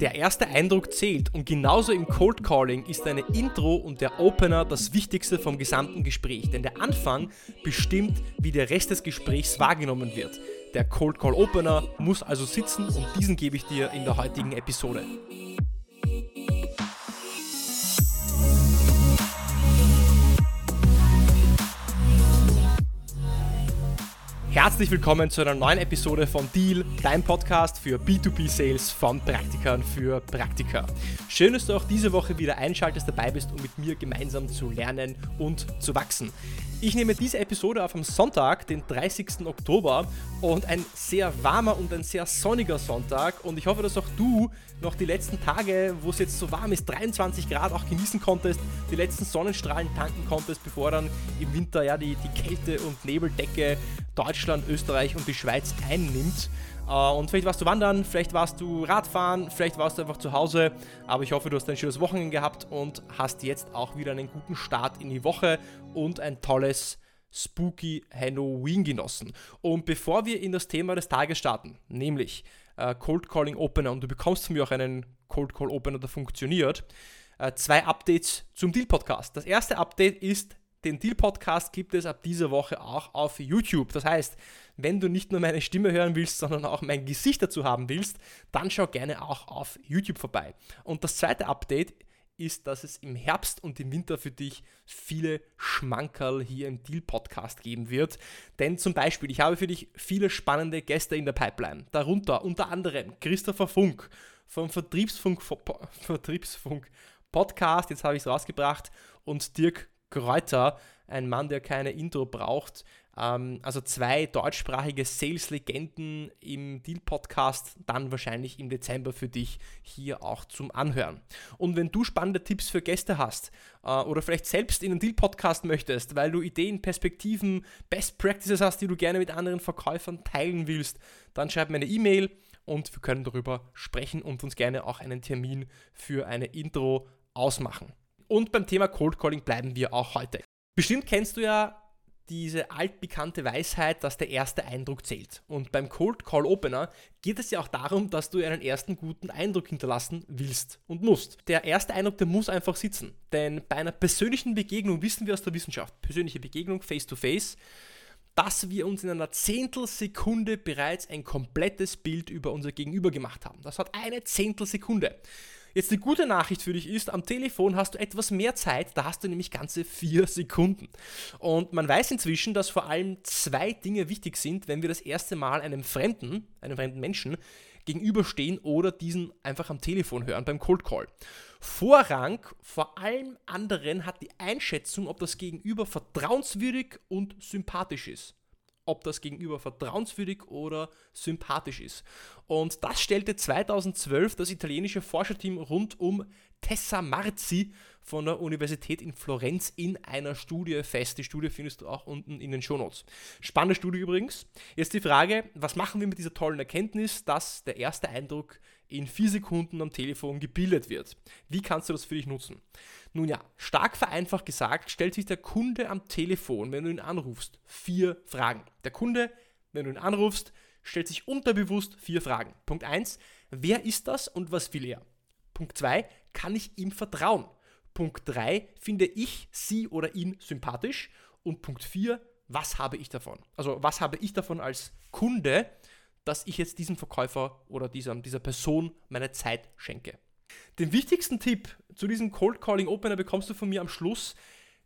Der erste Eindruck zählt und genauso im Cold Calling ist deine Intro und der Opener das Wichtigste vom gesamten Gespräch, denn der Anfang bestimmt, wie der Rest des Gesprächs wahrgenommen wird. Der Cold Call Opener muss also sitzen und diesen gebe ich dir in der heutigen Episode. Herzlich willkommen zu einer neuen Episode von Deal, dein Podcast für B2B-Sales von Praktikern für Praktika. Schön, dass du auch diese Woche wieder einschaltest, dabei bist, um mit mir gemeinsam zu lernen und zu wachsen. Ich nehme diese Episode auf am Sonntag, den 30. Oktober und ein sehr warmer und ein sehr sonniger Sonntag und ich hoffe, dass auch du noch die letzten Tage, wo es jetzt so warm ist, 23 Grad auch genießen konntest, die letzten Sonnenstrahlen tanken konntest, bevor dann im Winter ja die, die Kälte und Nebeldecke Deutschland, Österreich und die Schweiz einnimmt. Äh, und vielleicht warst du wandern, vielleicht warst du Radfahren, vielleicht warst du einfach zu Hause. Aber ich hoffe, du hast ein schönes Wochenende gehabt und hast jetzt auch wieder einen guten Start in die Woche und ein tolles Spooky Halloween genossen. Und bevor wir in das Thema des Tages starten, nämlich äh, Cold Calling Opener, und du bekommst von mir auch einen Cold Call Opener, der funktioniert, äh, zwei Updates zum Deal Podcast. Das erste Update ist, den Deal Podcast gibt es ab dieser Woche auch auf YouTube. Das heißt, wenn du nicht nur meine Stimme hören willst, sondern auch mein Gesicht dazu haben willst, dann schau gerne auch auf YouTube vorbei. Und das zweite Update ist, dass es im Herbst und im Winter für dich viele Schmankerl hier im Deal Podcast geben wird. Denn zum Beispiel, ich habe für dich viele spannende Gäste in der Pipeline. Darunter unter anderem Christopher Funk vom Vertriebsfunk, Vertriebsfunk Podcast, jetzt habe ich es rausgebracht, und Dirk Kräuter, ein Mann, der keine Intro braucht. Ähm, also zwei deutschsprachige Sales-Legenden im Deal-Podcast, dann wahrscheinlich im Dezember für dich hier auch zum Anhören. Und wenn du spannende Tipps für Gäste hast äh, oder vielleicht selbst in einen Deal-Podcast möchtest, weil du Ideen, Perspektiven, Best Practices hast, die du gerne mit anderen Verkäufern teilen willst, dann schreib mir eine E-Mail und wir können darüber sprechen und uns gerne auch einen Termin für eine Intro ausmachen. Und beim Thema Cold Calling bleiben wir auch heute. Bestimmt kennst du ja diese altbekannte Weisheit, dass der erste Eindruck zählt. Und beim Cold Call Opener geht es ja auch darum, dass du einen ersten guten Eindruck hinterlassen willst und musst. Der erste Eindruck, der muss einfach sitzen. Denn bei einer persönlichen Begegnung wissen wir aus der Wissenschaft, persönliche Begegnung face to face, dass wir uns in einer Zehntelsekunde bereits ein komplettes Bild über unser Gegenüber gemacht haben. Das hat eine Zehntelsekunde. Jetzt die gute Nachricht für dich ist, am Telefon hast du etwas mehr Zeit, da hast du nämlich ganze vier Sekunden. Und man weiß inzwischen, dass vor allem zwei Dinge wichtig sind, wenn wir das erste Mal einem Fremden, einem fremden Menschen, gegenüberstehen oder diesen einfach am Telefon hören beim Cold Call. Vorrang vor allem anderen hat die Einschätzung, ob das Gegenüber vertrauenswürdig und sympathisch ist ob das Gegenüber vertrauenswürdig oder sympathisch ist. Und das stellte 2012 das italienische Forscherteam rund um Tessa Marzi von der Universität in Florenz in einer Studie fest. Die Studie findest du auch unten in den Shownotes. Spannende Studie übrigens. Jetzt die Frage, was machen wir mit dieser tollen Erkenntnis, dass der erste Eindruck in vier Sekunden am Telefon gebildet wird? Wie kannst du das für dich nutzen? Nun ja, stark vereinfacht gesagt, stellt sich der Kunde am Telefon, wenn du ihn anrufst, vier Fragen. Der Kunde, wenn du ihn anrufst, stellt sich unterbewusst vier Fragen. Punkt 1, wer ist das und was will er? Punkt 2, kann ich ihm vertrauen? Punkt 3, finde ich sie oder ihn sympathisch? Und Punkt 4, was habe ich davon? Also was habe ich davon als Kunde, dass ich jetzt diesem Verkäufer oder dieser, dieser Person meine Zeit schenke? Den wichtigsten Tipp zu diesem Cold Calling Opener bekommst du von mir am Schluss.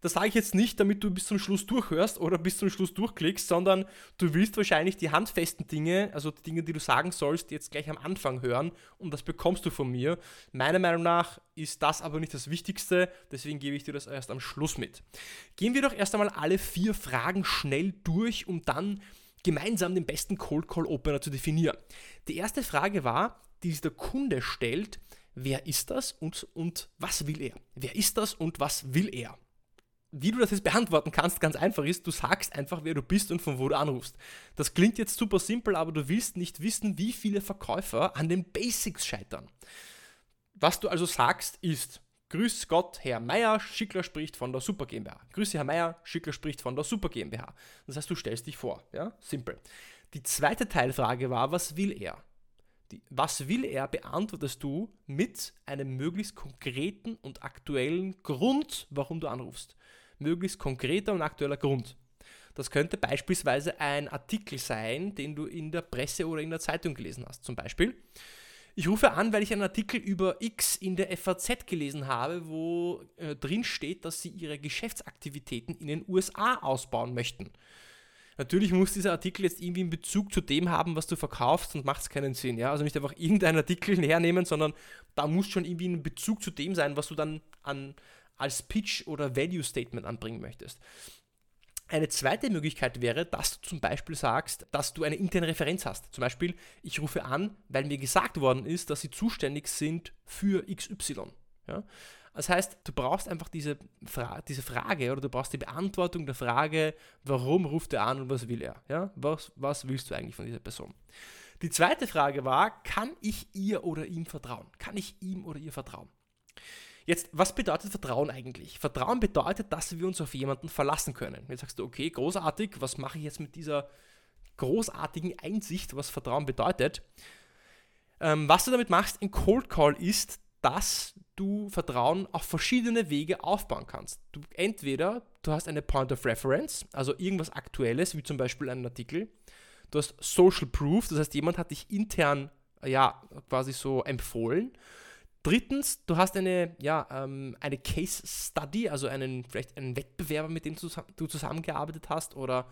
Das sage ich jetzt nicht, damit du bis zum Schluss durchhörst oder bis zum Schluss durchklickst, sondern du willst wahrscheinlich die handfesten Dinge, also die Dinge, die du sagen sollst, jetzt gleich am Anfang hören und das bekommst du von mir. Meiner Meinung nach ist das aber nicht das Wichtigste, deswegen gebe ich dir das erst am Schluss mit. Gehen wir doch erst einmal alle vier Fragen schnell durch, um dann gemeinsam den besten Cold Call Opener zu definieren. Die erste Frage war, die sich der Kunde stellt, wer ist das und, und was will er? Wer ist das und was will er? Wie du das jetzt beantworten kannst, ganz einfach ist, du sagst einfach, wer du bist und von wo du anrufst. Das klingt jetzt super simpel, aber du willst nicht wissen, wie viele Verkäufer an den Basics scheitern. Was du also sagst, ist, Grüß Gott, Herr Meier, Schickler spricht von der Super GmbH. Grüße, Herr Meier, Schickler spricht von der Super GmbH. Das heißt, du stellst dich vor, ja, simpel. Die zweite Teilfrage war, was will er? die, was will er, beantwortest du mit einem möglichst konkreten und aktuellen Grund, warum du anrufst. Möglichst konkreter und aktueller Grund. Das könnte beispielsweise ein Artikel sein, den du in der Presse oder in der Zeitung gelesen hast. Zum Beispiel, ich rufe an, weil ich einen Artikel über X in der FAZ gelesen habe, wo äh, drin steht, dass sie ihre Geschäftsaktivitäten in den USA ausbauen möchten. Natürlich muss dieser Artikel jetzt irgendwie einen Bezug zu dem haben, was du verkaufst, sonst macht es keinen Sinn. Ja? Also nicht einfach irgendeinen Artikel hernehmen, sondern da muss schon irgendwie ein Bezug zu dem sein, was du dann an, als Pitch oder Value Statement anbringen möchtest. Eine zweite Möglichkeit wäre, dass du zum Beispiel sagst, dass du eine interne Referenz hast. Zum Beispiel, ich rufe an, weil mir gesagt worden ist, dass sie zuständig sind für XY. Ja? Das heißt, du brauchst einfach diese, Fra diese Frage oder du brauchst die Beantwortung der Frage, warum ruft er an und was will er? Ja? Was, was willst du eigentlich von dieser Person? Die zweite Frage war, kann ich ihr oder ihm vertrauen? Kann ich ihm oder ihr vertrauen? Jetzt, was bedeutet Vertrauen eigentlich? Vertrauen bedeutet, dass wir uns auf jemanden verlassen können. Jetzt sagst du, okay, großartig, was mache ich jetzt mit dieser großartigen Einsicht, was Vertrauen bedeutet? Ähm, was du damit machst in Cold Call ist, dass du Vertrauen auf verschiedene Wege aufbauen kannst. Du, entweder du hast eine Point of Reference, also irgendwas Aktuelles, wie zum Beispiel einen Artikel. Du hast Social Proof, das heißt, jemand hat dich intern ja quasi so empfohlen. Drittens, du hast eine, ja, ähm, eine Case Study, also einen, vielleicht einen Wettbewerber, mit dem du zusammengearbeitet hast oder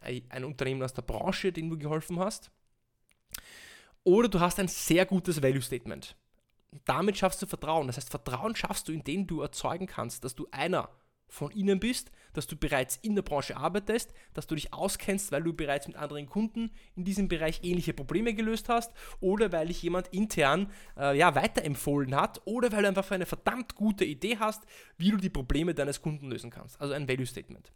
ein Unternehmen aus der Branche, dem du geholfen hast. Oder du hast ein sehr gutes Value Statement damit schaffst du Vertrauen. Das heißt, Vertrauen schaffst du, indem du erzeugen kannst, dass du einer von ihnen bist, dass du bereits in der Branche arbeitest, dass du dich auskennst, weil du bereits mit anderen Kunden in diesem Bereich ähnliche Probleme gelöst hast oder weil dich jemand intern äh, ja, weiterempfohlen hat oder weil du einfach eine verdammt gute Idee hast, wie du die Probleme deines Kunden lösen kannst. Also ein Value Statement.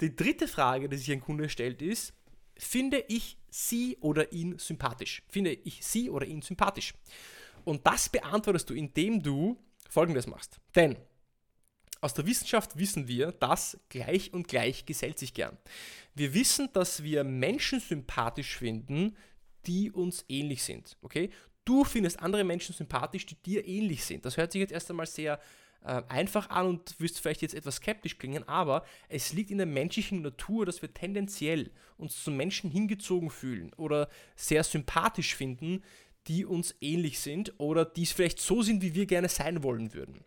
Die dritte Frage, die sich ein Kunde stellt, ist, finde ich sie oder ihn sympathisch? Finde ich sie oder ihn sympathisch? Und das beantwortest du, indem du Folgendes machst. Denn aus der Wissenschaft wissen wir, dass gleich und gleich gesellt sich gern. Wir wissen, dass wir Menschen sympathisch finden, die uns ähnlich sind. Okay? Du findest andere Menschen sympathisch, die dir ähnlich sind. Das hört sich jetzt erst einmal sehr äh, einfach an und wirst vielleicht jetzt etwas skeptisch klingen, aber es liegt in der menschlichen Natur, dass wir tendenziell uns zu Menschen hingezogen fühlen oder sehr sympathisch finden, die uns ähnlich sind oder die es vielleicht so sind, wie wir gerne sein wollen würden.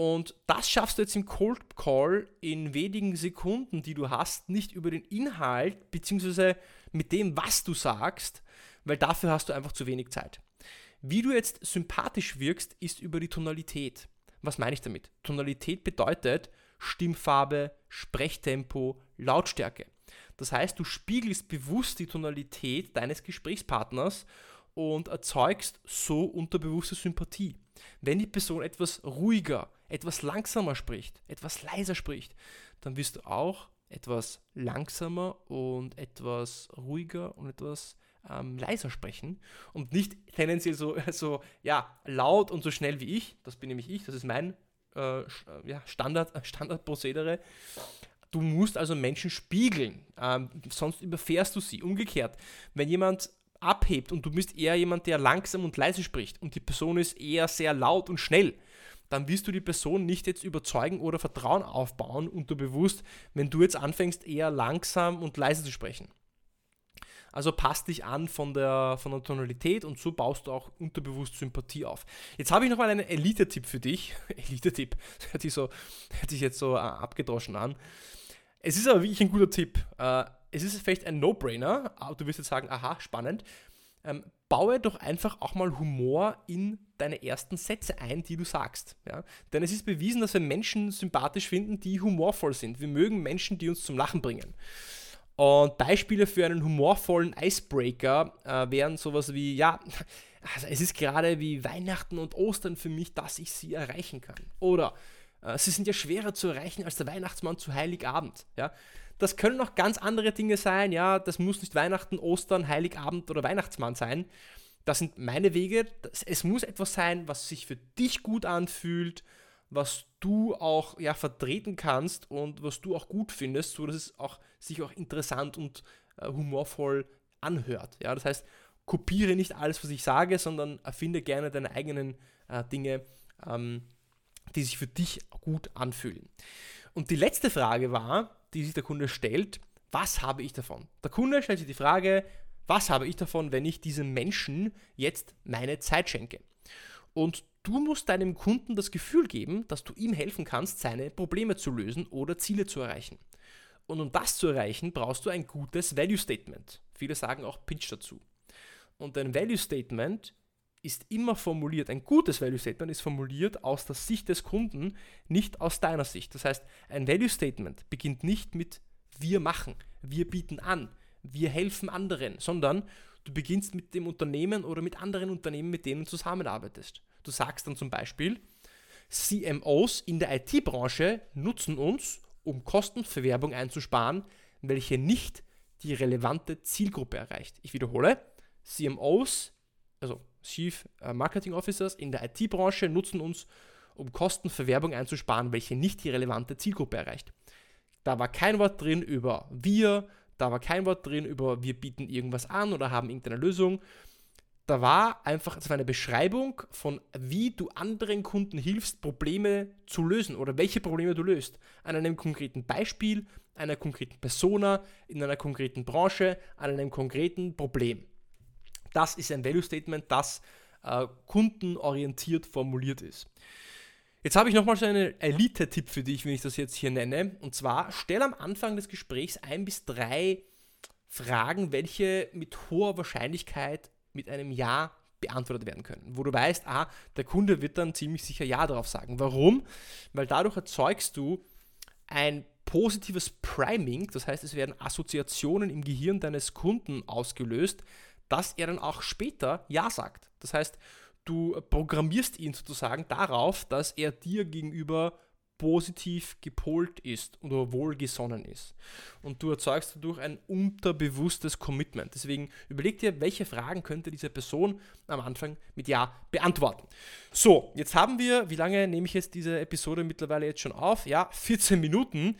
Und das schaffst du jetzt im Cold Call in wenigen Sekunden, die du hast, nicht über den Inhalt bzw. mit dem, was du sagst, weil dafür hast du einfach zu wenig Zeit. Wie du jetzt sympathisch wirkst, ist über die Tonalität. Was meine ich damit? Tonalität bedeutet Stimmfarbe, Sprechtempo, Lautstärke. Das heißt, du spiegelst bewusst die Tonalität deines Gesprächspartners und erzeugst so unterbewusste Sympathie. Wenn die Person etwas ruhiger, etwas langsamer spricht, etwas leiser spricht, dann wirst du auch etwas langsamer und etwas ruhiger und etwas ähm, leiser sprechen und nicht tendenziell so, so ja, laut und so schnell wie ich. Das bin nämlich ich, das ist mein äh, ja, Standard, Standardprozedere. Du musst also Menschen spiegeln, ähm, sonst überfährst du sie. Umgekehrt, wenn jemand abhebt und du bist eher jemand, der langsam und leise spricht und die Person ist eher sehr laut und schnell, dann wirst du die Person nicht jetzt überzeugen oder Vertrauen aufbauen unterbewusst, wenn du jetzt anfängst, eher langsam und leise zu sprechen. Also passt dich an von der, von der Tonalität und so baust du auch unterbewusst Sympathie auf. Jetzt habe ich nochmal einen Elite-Tipp für dich. Elite-Tipp, hört sich, so, hört sich jetzt so äh, abgedroschen an. Es ist aber wirklich ein guter Tipp. Äh, es ist vielleicht ein No-Brainer, aber du wirst jetzt sagen, aha, spannend. Ähm, baue doch einfach auch mal Humor in deine ersten Sätze ein, die du sagst. Ja? Denn es ist bewiesen, dass wir Menschen sympathisch finden, die humorvoll sind. Wir mögen Menschen, die uns zum Lachen bringen. Und Beispiele für einen humorvollen Icebreaker äh, wären sowas wie, ja, also es ist gerade wie Weihnachten und Ostern für mich, dass ich sie erreichen kann. Oder äh, sie sind ja schwerer zu erreichen als der Weihnachtsmann zu Heiligabend. Ja? Das können auch ganz andere Dinge sein. Ja, das muss nicht Weihnachten, Ostern, Heiligabend oder Weihnachtsmann sein. Das sind meine Wege. Es muss etwas sein, was sich für dich gut anfühlt, was du auch ja, vertreten kannst und was du auch gut findest, so dass es auch, sich auch interessant und äh, humorvoll anhört. Ja, das heißt, kopiere nicht alles, was ich sage, sondern erfinde gerne deine eigenen äh, Dinge, ähm, die sich für dich gut anfühlen. Und die letzte Frage war, die sich der Kunde stellt, was habe ich davon? Der Kunde stellt sich die Frage, was habe ich davon, wenn ich diesem Menschen jetzt meine Zeit schenke? Und du musst deinem Kunden das Gefühl geben, dass du ihm helfen kannst, seine Probleme zu lösen oder Ziele zu erreichen. Und um das zu erreichen, brauchst du ein gutes Value Statement. Viele sagen auch Pitch dazu. Und ein Value Statement ist immer formuliert, ein gutes Value Statement ist formuliert aus der Sicht des Kunden, nicht aus deiner Sicht. Das heißt, ein Value Statement beginnt nicht mit wir machen, wir bieten an, wir helfen anderen, sondern du beginnst mit dem Unternehmen oder mit anderen Unternehmen, mit denen du zusammenarbeitest. Du sagst dann zum Beispiel, CMOs in der IT-Branche nutzen uns, um Kosten für Werbung einzusparen, welche nicht die relevante Zielgruppe erreicht. Ich wiederhole, CMOs, also Chief äh, Marketing Officers in der IT-Branche nutzen uns, um Kosten für Werbung einzusparen, welche nicht die relevante Zielgruppe erreicht. Da war kein Wort drin über wir, da war kein Wort drin über wir bieten irgendwas an oder haben irgendeine Lösung. Da war einfach das eine Beschreibung von, wie du anderen Kunden hilfst, Probleme zu lösen oder welche Probleme du löst. An einem konkreten Beispiel, einer konkreten Persona, in einer konkreten Branche, an einem konkreten Problem. Das ist ein Value Statement, das äh, kundenorientiert formuliert ist. Jetzt habe ich nochmal so einen Elite-Tipp für dich, wenn ich das jetzt hier nenne. Und zwar stell am Anfang des Gesprächs ein bis drei Fragen, welche mit hoher Wahrscheinlichkeit mit einem Ja beantwortet werden können. Wo du weißt, aha, der Kunde wird dann ziemlich sicher Ja darauf sagen. Warum? Weil dadurch erzeugst du ein positives Priming, das heißt, es werden Assoziationen im Gehirn deines Kunden ausgelöst, dass er dann auch später Ja sagt. Das heißt, du programmierst ihn sozusagen darauf, dass er dir gegenüber positiv gepolt ist oder wohlgesonnen ist. Und du erzeugst dadurch ein unterbewusstes Commitment. Deswegen überleg dir, welche Fragen könnte diese Person am Anfang mit Ja beantworten. So, jetzt haben wir, wie lange nehme ich jetzt diese Episode mittlerweile jetzt schon auf? Ja, 14 Minuten.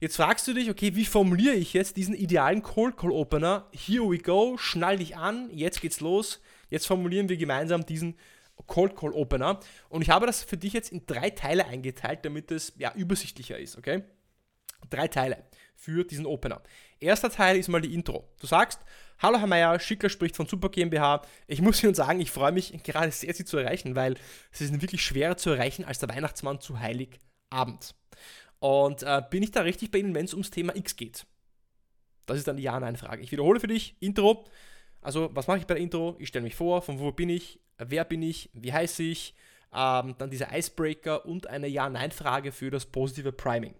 Jetzt fragst du dich, okay, wie formuliere ich jetzt diesen idealen Cold Call Opener? Here we go, schnall dich an, jetzt geht's los. Jetzt formulieren wir gemeinsam diesen Cold Call Opener. Und ich habe das für dich jetzt in drei Teile eingeteilt, damit es ja übersichtlicher ist, okay? Drei Teile für diesen Opener. Erster Teil ist mal die Intro. Du sagst, Hallo Herr Meier, Schicker spricht von Super GmbH. Ich muss Ihnen sagen, ich freue mich gerade sehr, Sie zu erreichen, weil Sie sind wirklich schwerer zu erreichen als der Weihnachtsmann zu Heiligabend. Und äh, bin ich da richtig bei Ihnen, wenn es ums Thema X geht? Das ist dann die Ja-Nein-Frage. Ich wiederhole für dich, Intro. Also, was mache ich bei der Intro? Ich stelle mich vor, von wo bin ich, wer bin ich, wie heiße ich, ähm, dann diese Icebreaker und eine Ja-Nein-Frage für das positive Priming.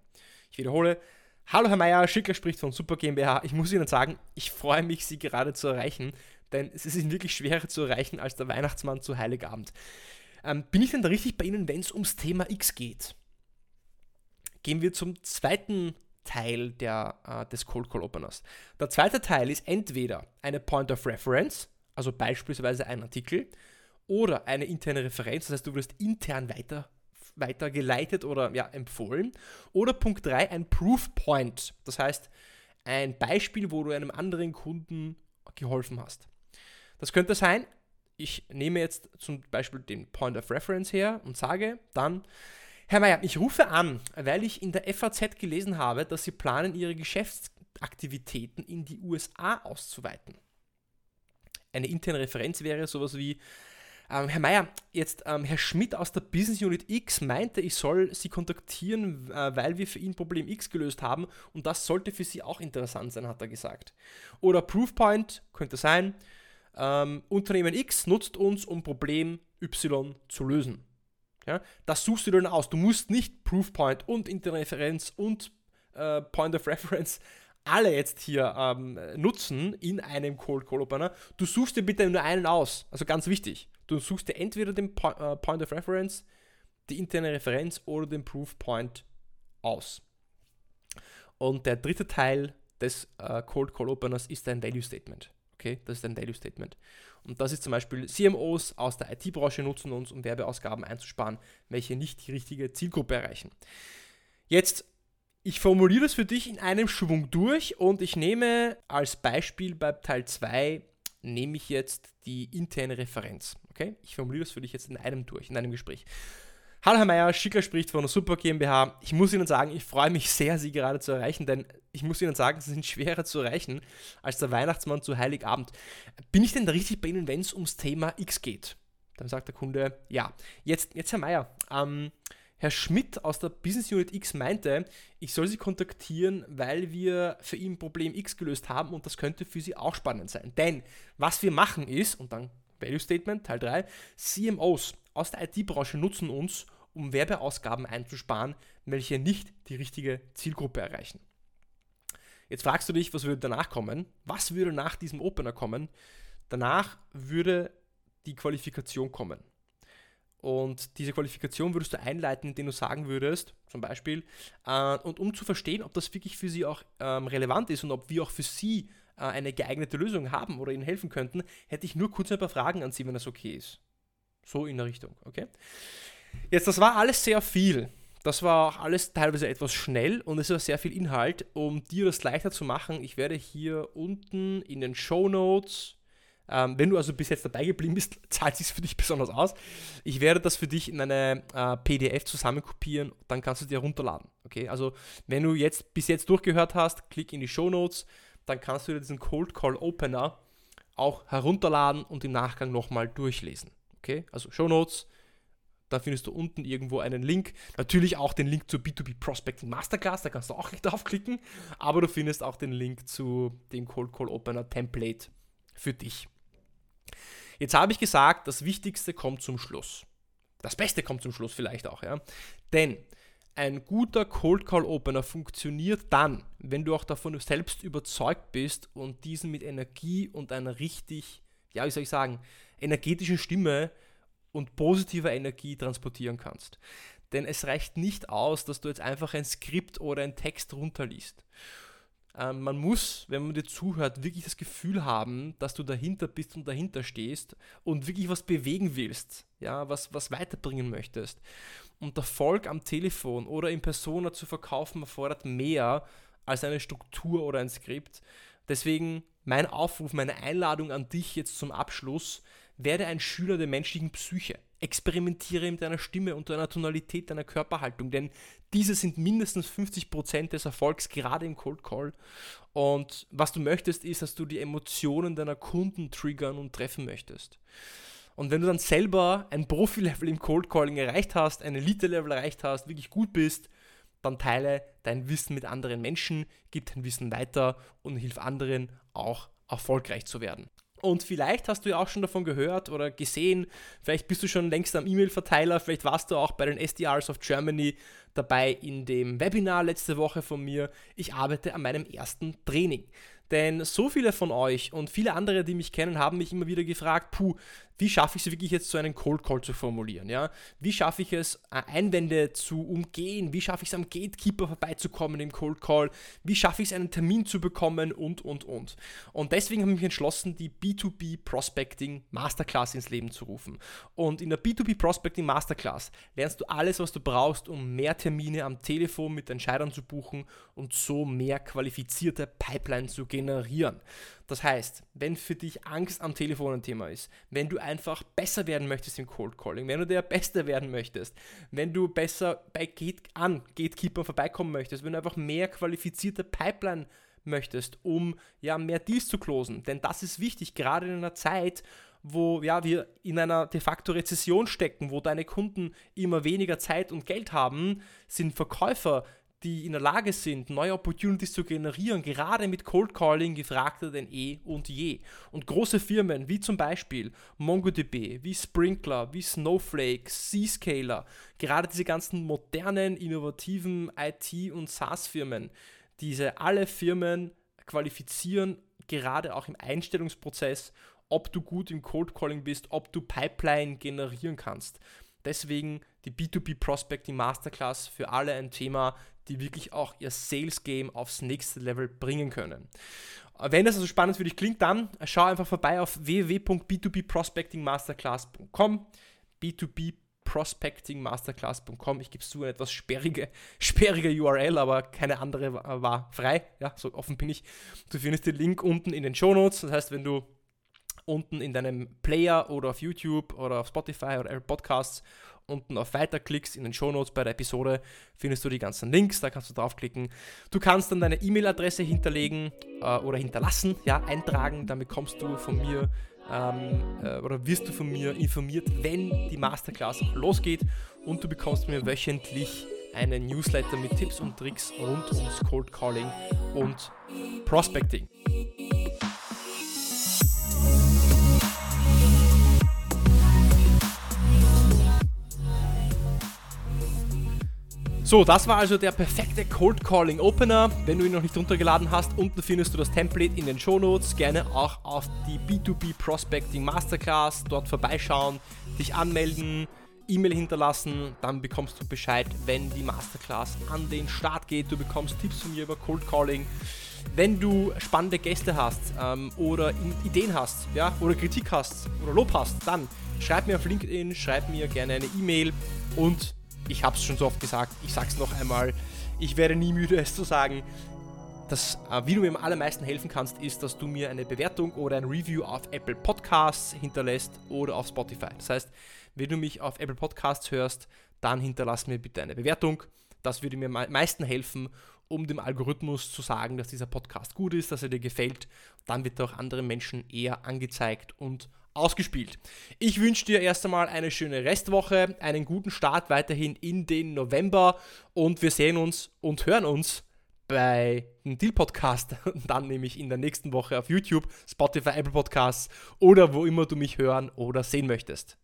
Ich wiederhole, Hallo Herr Meier, Schickler spricht von Super GmbH. Ich muss Ihnen sagen, ich freue mich, Sie gerade zu erreichen, denn Sie sind wirklich schwerer zu erreichen als der Weihnachtsmann zu Heiligabend. Ähm, bin ich denn da richtig bei Ihnen, wenn es ums Thema X geht? Gehen wir zum zweiten Teil der, äh, des Cold Call Openers. Der zweite Teil ist entweder eine Point of Reference, also beispielsweise ein Artikel, oder eine interne Referenz, das heißt, du wirst intern weiter, weitergeleitet oder ja, empfohlen. Oder Punkt 3, ein Proof Point, das heißt, ein Beispiel, wo du einem anderen Kunden geholfen hast. Das könnte sein, ich nehme jetzt zum Beispiel den Point of Reference her und sage dann, Herr Mayer, ich rufe an, weil ich in der FAZ gelesen habe, dass Sie planen, Ihre Geschäftsaktivitäten in die USA auszuweiten. Eine interne Referenz wäre sowas wie, ähm, Herr Mayer, jetzt ähm, Herr Schmidt aus der Business Unit X meinte, ich soll Sie kontaktieren, äh, weil wir für ihn Problem X gelöst haben und das sollte für Sie auch interessant sein, hat er gesagt. Oder Proofpoint könnte sein, ähm, Unternehmen X nutzt uns, um Problem Y zu lösen. Ja, das suchst du dann aus. Du musst nicht Proofpoint und Interreferenz und äh, Point of Reference alle jetzt hier ähm, nutzen in einem Cold Call Opener. Du suchst dir bitte nur einen aus. Also ganz wichtig. Du suchst dir entweder den po äh, Point of Reference, die interne Referenz oder den Proofpoint aus. Und der dritte Teil des äh, Cold Call Openers ist ein Value Statement. Okay, das ist ein Value Statement. Und das ist zum Beispiel CMOs aus der IT-Branche nutzen uns, um Werbeausgaben einzusparen, welche nicht die richtige Zielgruppe erreichen. Jetzt, ich formuliere das für dich in einem Schwung durch und ich nehme als Beispiel bei Teil 2 nehme ich jetzt die interne Referenz. Okay? Ich formuliere das für dich jetzt in einem durch, in einem Gespräch. Hallo Herr Meier, Schicker spricht von der Super GmbH. Ich muss Ihnen sagen, ich freue mich sehr, Sie gerade zu erreichen, denn ich muss Ihnen sagen, Sie sind schwerer zu erreichen als der Weihnachtsmann zu Heiligabend. Bin ich denn da richtig bei Ihnen, wenn es ums Thema X geht? Dann sagt der Kunde, ja. Jetzt, jetzt Herr Meier, ähm, Herr Schmidt aus der Business Unit X meinte, ich soll Sie kontaktieren, weil wir für ihn Problem X gelöst haben und das könnte für Sie auch spannend sein. Denn was wir machen ist, und dann Value Statement Teil 3, CMOs aus der IT-Branche nutzen uns, um Werbeausgaben einzusparen, welche nicht die richtige Zielgruppe erreichen. Jetzt fragst du dich, was würde danach kommen? Was würde nach diesem Opener kommen? Danach würde die Qualifikation kommen. Und diese Qualifikation würdest du einleiten, indem du sagen würdest, zum Beispiel, äh, und um zu verstehen, ob das wirklich für sie auch ähm, relevant ist und ob wir auch für sie äh, eine geeignete Lösung haben oder ihnen helfen könnten, hätte ich nur kurz ein paar Fragen an sie, wenn das okay ist. So in der Richtung, okay? Jetzt, das war alles sehr viel. Das war auch alles teilweise etwas schnell und es war sehr viel Inhalt. Um dir das leichter zu machen, ich werde hier unten in den Show Notes, ähm, wenn du also bis jetzt dabei geblieben bist, zahlt sich für dich besonders aus. Ich werde das für dich in eine äh, PDF zusammenkopieren, dann kannst du dir runterladen. Okay, also wenn du jetzt bis jetzt durchgehört hast, klick in die Show Notes, dann kannst du dir diesen Cold Call Opener auch herunterladen und im Nachgang nochmal durchlesen. Okay, also Show Notes. Da findest du unten irgendwo einen Link. Natürlich auch den Link zur B2B Prospecting Masterclass, da kannst du auch draufklicken. Aber du findest auch den Link zu dem Cold Call Opener Template für dich. Jetzt habe ich gesagt, das Wichtigste kommt zum Schluss. Das Beste kommt zum Schluss vielleicht auch, ja. Denn ein guter Cold Call Opener funktioniert dann, wenn du auch davon selbst überzeugt bist und diesen mit Energie und einer richtig, ja, wie soll ich sagen, energetischen Stimme und positiver Energie transportieren kannst. Denn es reicht nicht aus, dass du jetzt einfach ein Skript oder einen Text runterliest. Ähm, man muss, wenn man dir zuhört, wirklich das Gefühl haben, dass du dahinter bist und dahinter stehst und wirklich was bewegen willst, ja, was, was weiterbringen möchtest. Und Erfolg am Telefon oder in Persona zu verkaufen erfordert mehr als eine Struktur oder ein Skript. Deswegen mein Aufruf, meine Einladung an dich jetzt zum Abschluss, werde ein Schüler der menschlichen Psyche. Experimentiere mit deiner Stimme und deiner Tonalität, deiner Körperhaltung, denn diese sind mindestens 50% des Erfolgs, gerade im Cold Call. Und was du möchtest, ist, dass du die Emotionen deiner Kunden triggern und treffen möchtest. Und wenn du dann selber ein Profi-Level im Cold Calling erreicht hast, ein Elite-Level erreicht hast, wirklich gut bist, dann teile dein Wissen mit anderen Menschen, gib dein Wissen weiter und hilf anderen auch erfolgreich zu werden. Und vielleicht hast du ja auch schon davon gehört oder gesehen, vielleicht bist du schon längst am E-Mail-Verteiler, vielleicht warst du auch bei den SDRs of Germany dabei in dem Webinar letzte Woche von mir. Ich arbeite an meinem ersten Training. Denn so viele von euch und viele andere, die mich kennen, haben mich immer wieder gefragt, puh, wie schaffe ich es wirklich jetzt so einen Cold Call zu formulieren? Ja? Wie schaffe ich es, Einwände zu umgehen? Wie schaffe ich es, am Gatekeeper vorbeizukommen im Cold Call? Wie schaffe ich es, einen Termin zu bekommen? Und, und, und. Und deswegen habe ich mich entschlossen, die B2B Prospecting Masterclass ins Leben zu rufen. Und in der B2B Prospecting Masterclass lernst du alles, was du brauchst, um mehr Termine am Telefon mit Entscheidern zu buchen und so mehr qualifizierte Pipeline zu generieren. Das heißt, wenn für dich Angst am Telefon ein Thema ist, wenn du einfach besser werden möchtest im Cold Calling, wenn du der Beste werden möchtest, wenn du besser bei Gate an Gatekeeper vorbeikommen möchtest, wenn du einfach mehr qualifizierte Pipeline möchtest, um ja mehr Deals zu closen, denn das ist wichtig, gerade in einer Zeit, wo ja, wir in einer de facto Rezession stecken, wo deine Kunden immer weniger Zeit und Geld haben, sind Verkäufer die in der Lage sind, neue Opportunities zu generieren, gerade mit Cold Calling gefragter denn eh und je. Und große Firmen wie zum Beispiel MongoDB, wie Sprinkler, wie Snowflake, Zscaler, gerade diese ganzen modernen, innovativen IT- und SaaS-Firmen, diese alle Firmen qualifizieren gerade auch im Einstellungsprozess, ob du gut im Cold Calling bist, ob du Pipeline generieren kannst. Deswegen die B2B Prospecting Masterclass für alle ein Thema, die wirklich auch ihr Sales Game aufs nächste Level bringen können. Wenn das also spannend für dich klingt, dann schau einfach vorbei auf www.b2bprospectingmasterclass.com. B2B prospectingmasterclass.com. Ich gebe es zu, eine etwas sperrige, sperrige URL, aber keine andere war frei. Ja, so offen bin ich. Du findest den Link unten in den Show Notes. Das heißt, wenn du unten in deinem Player oder auf YouTube oder auf Spotify oder Apple Podcasts unten auf Weiter klickst, in den Shownotes bei der Episode findest du die ganzen Links, da kannst du draufklicken. Du kannst dann deine E-Mail-Adresse hinterlegen äh, oder hinterlassen, ja, eintragen, dann bekommst du von mir ähm, äh, oder wirst du von mir informiert, wenn die Masterclass auch losgeht und du bekommst mir wöchentlich einen Newsletter mit Tipps und Tricks rund ums Cold Calling und Prospecting. So, das war also der perfekte Cold Calling Opener. Wenn du ihn noch nicht runtergeladen hast, unten findest du das Template in den Show Notes. Gerne auch auf die B2B Prospecting Masterclass dort vorbeischauen, dich anmelden, E-Mail hinterlassen, dann bekommst du Bescheid, wenn die Masterclass an den Start geht. Du bekommst Tipps von mir über Cold Calling. Wenn du spannende Gäste hast ähm, oder Ideen hast, ja, oder Kritik hast oder Lob hast, dann schreib mir auf LinkedIn, schreib mir gerne eine E-Mail und ich habe es schon so oft gesagt, ich sage es noch einmal, ich werde nie müde es zu sagen. Das, äh, wie du mir am allermeisten helfen kannst, ist, dass du mir eine Bewertung oder ein Review auf Apple Podcasts hinterlässt oder auf Spotify. Das heißt, wenn du mich auf Apple Podcasts hörst, dann hinterlass mir bitte eine Bewertung. Das würde mir am meisten helfen, um dem Algorithmus zu sagen, dass dieser Podcast gut ist, dass er dir gefällt. Dann wird er auch anderen Menschen eher angezeigt und ausgespielt. Ich wünsche dir erst einmal eine schöne Restwoche, einen guten Start weiterhin in den November und wir sehen uns und hören uns bei dem Deal Podcast, dann nämlich in der nächsten Woche auf YouTube, Spotify, Apple Podcasts oder wo immer du mich hören oder sehen möchtest.